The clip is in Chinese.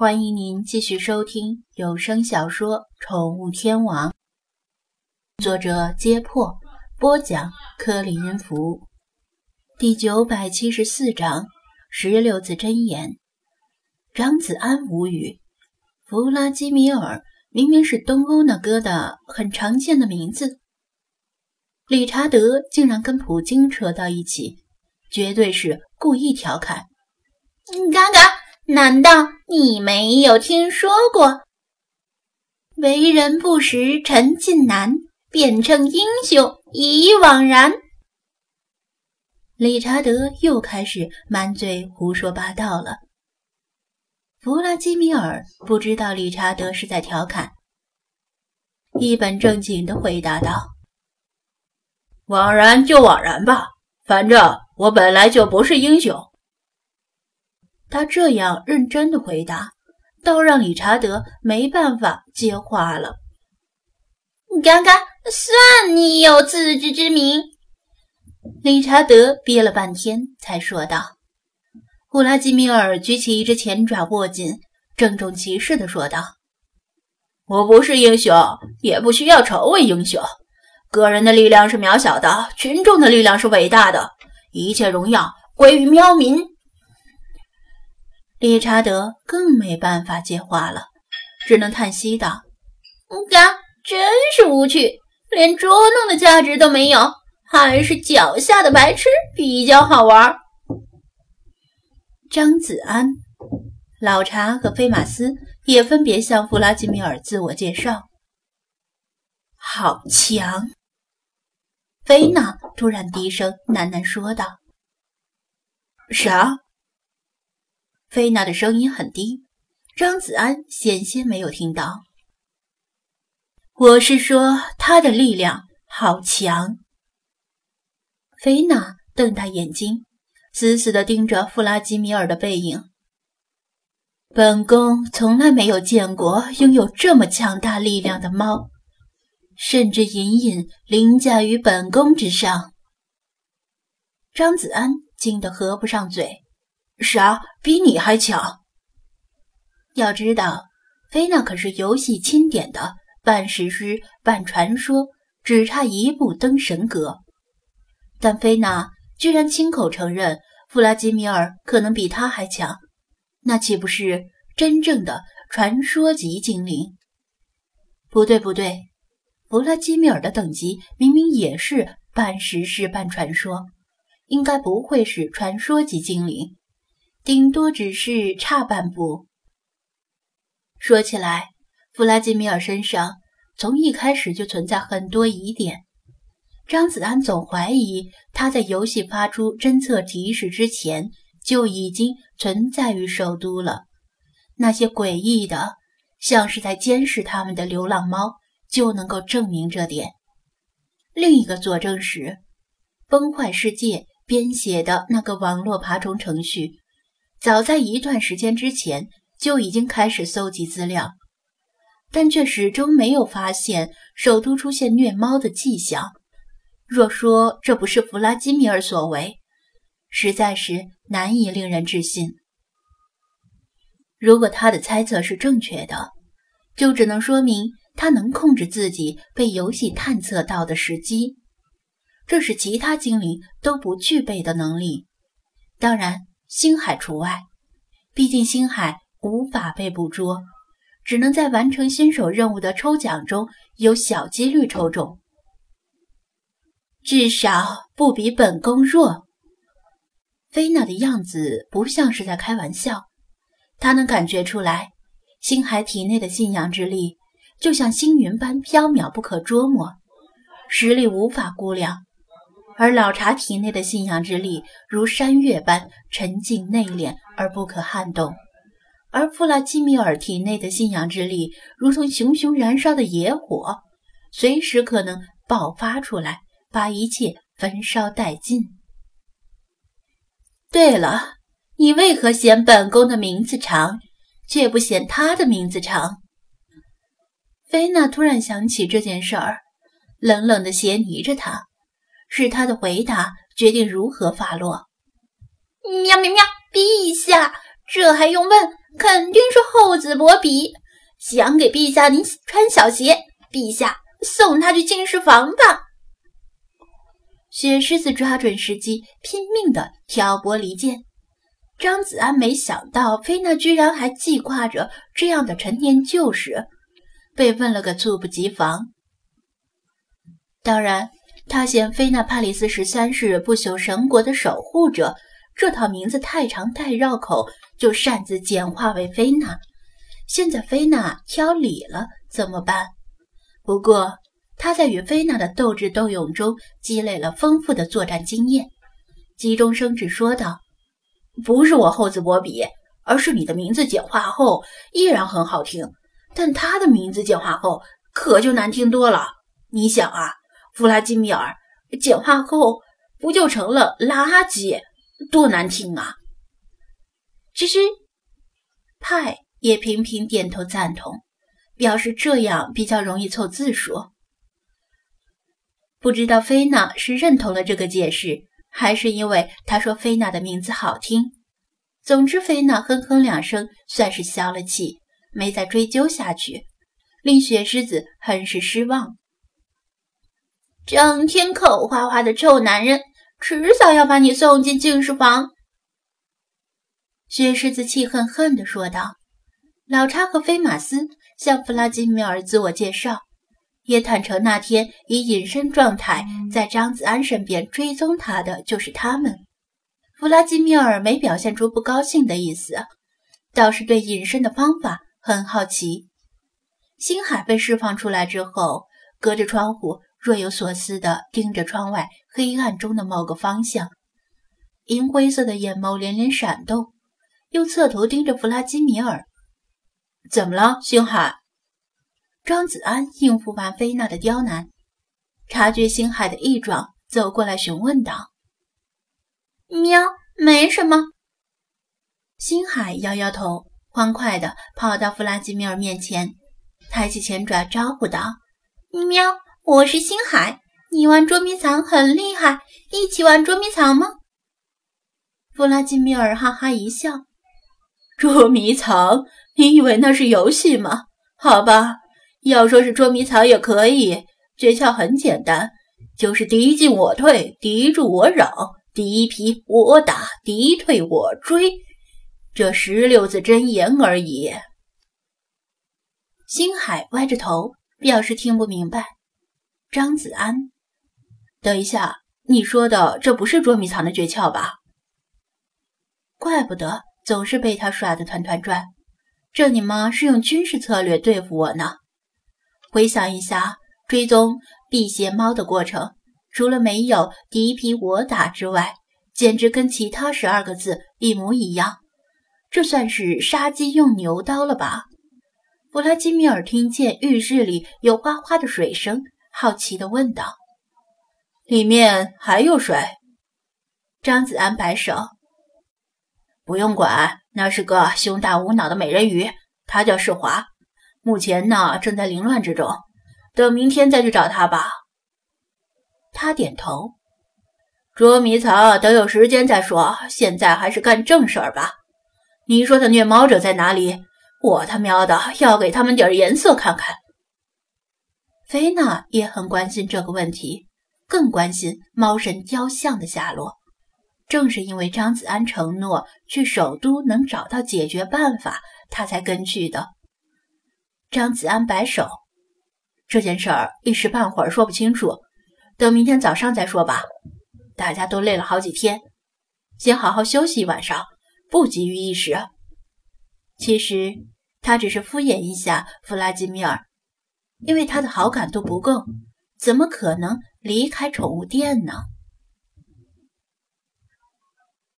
欢迎您继续收听有声小说《宠物天王》，作者：揭破，播讲：克里音符，第九百七十四章：十六字真言。张子安无语，弗拉基米尔明明是东欧那哥的很常见的名字，理查德竟然跟普京扯到一起，绝对是故意调侃。嘎嘎。难道你没有听说过“为人不识陈近南，便称英雄已枉然”？理查德又开始满嘴胡说八道了。弗拉基米尔不知道理查德是在调侃，一本正经的回答道：“枉然就枉然吧，反正我本来就不是英雄。”他这样认真的回答，倒让理查德没办法接话了。刚刚算你有自知之明。理查德憋了半天才说道。乌拉基米尔举起一只前爪握紧，郑重其事的说道：“我不是英雄，也不需要成为英雄。个人的力量是渺小的，群众的力量是伟大的。一切荣耀归于喵民。”理查德更没办法接话了，只能叹息道：“嘎，真是无趣，连捉弄的价值都没有，还是脚下的白痴比较好玩。”张子安、老查和菲马斯也分别向弗拉基米尔自我介绍。好强！菲娜突然低声喃喃说道：“啥？”菲娜的声音很低，张子安险些没有听到。我是说，他的力量好强。菲娜瞪大眼睛，死死地盯着弗拉基米尔的背影。本宫从来没有见过拥有这么强大力量的猫，甚至隐隐凌驾于本宫之上。张子安惊得合不上嘴。啥？比你还强？要知道，菲娜可是游戏钦点的半史诗、半传说，只差一步登神阁。但菲娜居然亲口承认弗拉基米尔可能比他还强，那岂不是真正的传说级精灵？不对，不对，弗拉基米尔的等级明明也是半史诗、半传说，应该不会是传说级精灵。顶多只是差半步。说起来，弗拉基米尔身上从一开始就存在很多疑点。张子安总怀疑他在游戏发出侦测提示之前就已经存在于首都了。那些诡异的，像是在监视他们的流浪猫，就能够证明这点。另一个佐证是，崩坏世界编写的那个网络爬虫程序。早在一段时间之前就已经开始搜集资料，但却始终没有发现首都出现虐猫的迹象。若说这不是弗拉基米尔所为，实在是难以令人置信。如果他的猜测是正确的，就只能说明他能控制自己被游戏探测到的时机，这是其他精灵都不具备的能力。当然。星海除外，毕竟星海无法被捕捉，只能在完成新手任务的抽奖中有小几率抽中。至少不比本宫弱。菲娜的样子不像是在开玩笑，她能感觉出来，星海体内的信仰之力就像星云般飘渺不可捉摸，实力无法估量。而老茶体内的信仰之力如山岳般沉静内敛而不可撼动，而弗拉基米尔体内的信仰之力如同熊熊燃烧的野火，随时可能爆发出来，把一切焚烧殆尽。对了，你为何嫌本宫的名字长，却不嫌他的名字长？菲娜突然想起这件事儿，冷冷地斜睨着他。是他的回答决定如何发落。喵喵喵！陛下，这还用问？肯定是厚子薄比想给陛下您穿小鞋。陛下送他去进士房吧。雪狮子抓准时机，拼命的挑拨离间。张子安没想到菲娜居然还记挂着这样的陈年旧事，被问了个猝不及防。当然，他嫌菲娜帕里斯十三世不朽神国的守护者。这套名字太长太绕口，就擅自简化为菲娜。现在菲娜挑理了，怎么办？不过他在与菲娜的斗智斗勇中积累了丰富的作战经验，急中生智说道：“不是我厚此薄彼，而是你的名字简化后依然很好听，但他的名字简化后可就难听多了。你想啊，弗拉基米尔简化后不就成了垃圾？”多难听啊！其实，派也频频点头赞同，表示这样比较容易凑字数。不知道菲娜是认同了这个解释，还是因为他说菲娜的名字好听。总之，菲娜哼哼两声，算是消了气，没再追究下去，令雪狮子很是失望。整天口花花的臭男人！迟早要把你送进净士房。”雪狮子气恨恨地说道。老查和菲马斯向弗拉基米尔自我介绍，也坦诚那天以隐身状态在张子安身边追踪他的就是他们。弗拉基米尔没表现出不高兴的意思，倒是对隐身的方法很好奇。星海被释放出来之后，隔着窗户。若有所思地盯着窗外黑暗中的某个方向，银灰色的眼眸连连闪动，又侧头盯着弗拉基米尔。怎么了，星海？张子安应付完菲娜的刁难，察觉星海的异状，走过来询问道：“喵，没什么。”星海摇摇头，欢快地跑到弗拉基米尔面前，抬起前爪招呼道：“喵。”我是星海，你玩捉迷藏很厉害，一起玩捉迷藏吗？弗拉基米尔哈哈一笑：“捉迷藏？你以为那是游戏吗？好吧，要说是捉迷藏也可以。诀窍很简单，就是敌进我退，敌驻我扰，敌疲我打，敌退我追，这十六字真言而已。”星海歪着头表示听不明白。张子安，等一下，你说的这不是捉迷藏的诀窍吧？怪不得总是被他耍得团团转，这你妈是用军事策略对付我呢。回想一下追踪辟邪猫的过程，除了没有敌疲我打之外，简直跟其他十二个字一模一样。这算是杀鸡用牛刀了吧？弗拉基米尔听见浴室里有哗哗的水声。好奇地问道：“里面还有谁？”张子安摆手：“不用管，那是个胸大无脑的美人鱼，她叫世华。目前呢，正在凌乱之中。等明天再去找她吧。”他点头：“捉迷藏等有时间再说，现在还是干正事儿吧。你说的虐猫者在哪里？我他喵的要给他们点颜色看看。”菲娜也很关心这个问题，更关心猫神雕像的下落。正是因为张子安承诺去首都能找到解决办法，他才跟去的。张子安摆手：“这件事儿一时半会儿说不清楚，等明天早上再说吧。大家都累了好几天，先好好休息一晚上，不急于一时。”其实他只是敷衍一下弗拉基米尔。因为他的好感度不够，怎么可能离开宠物店呢？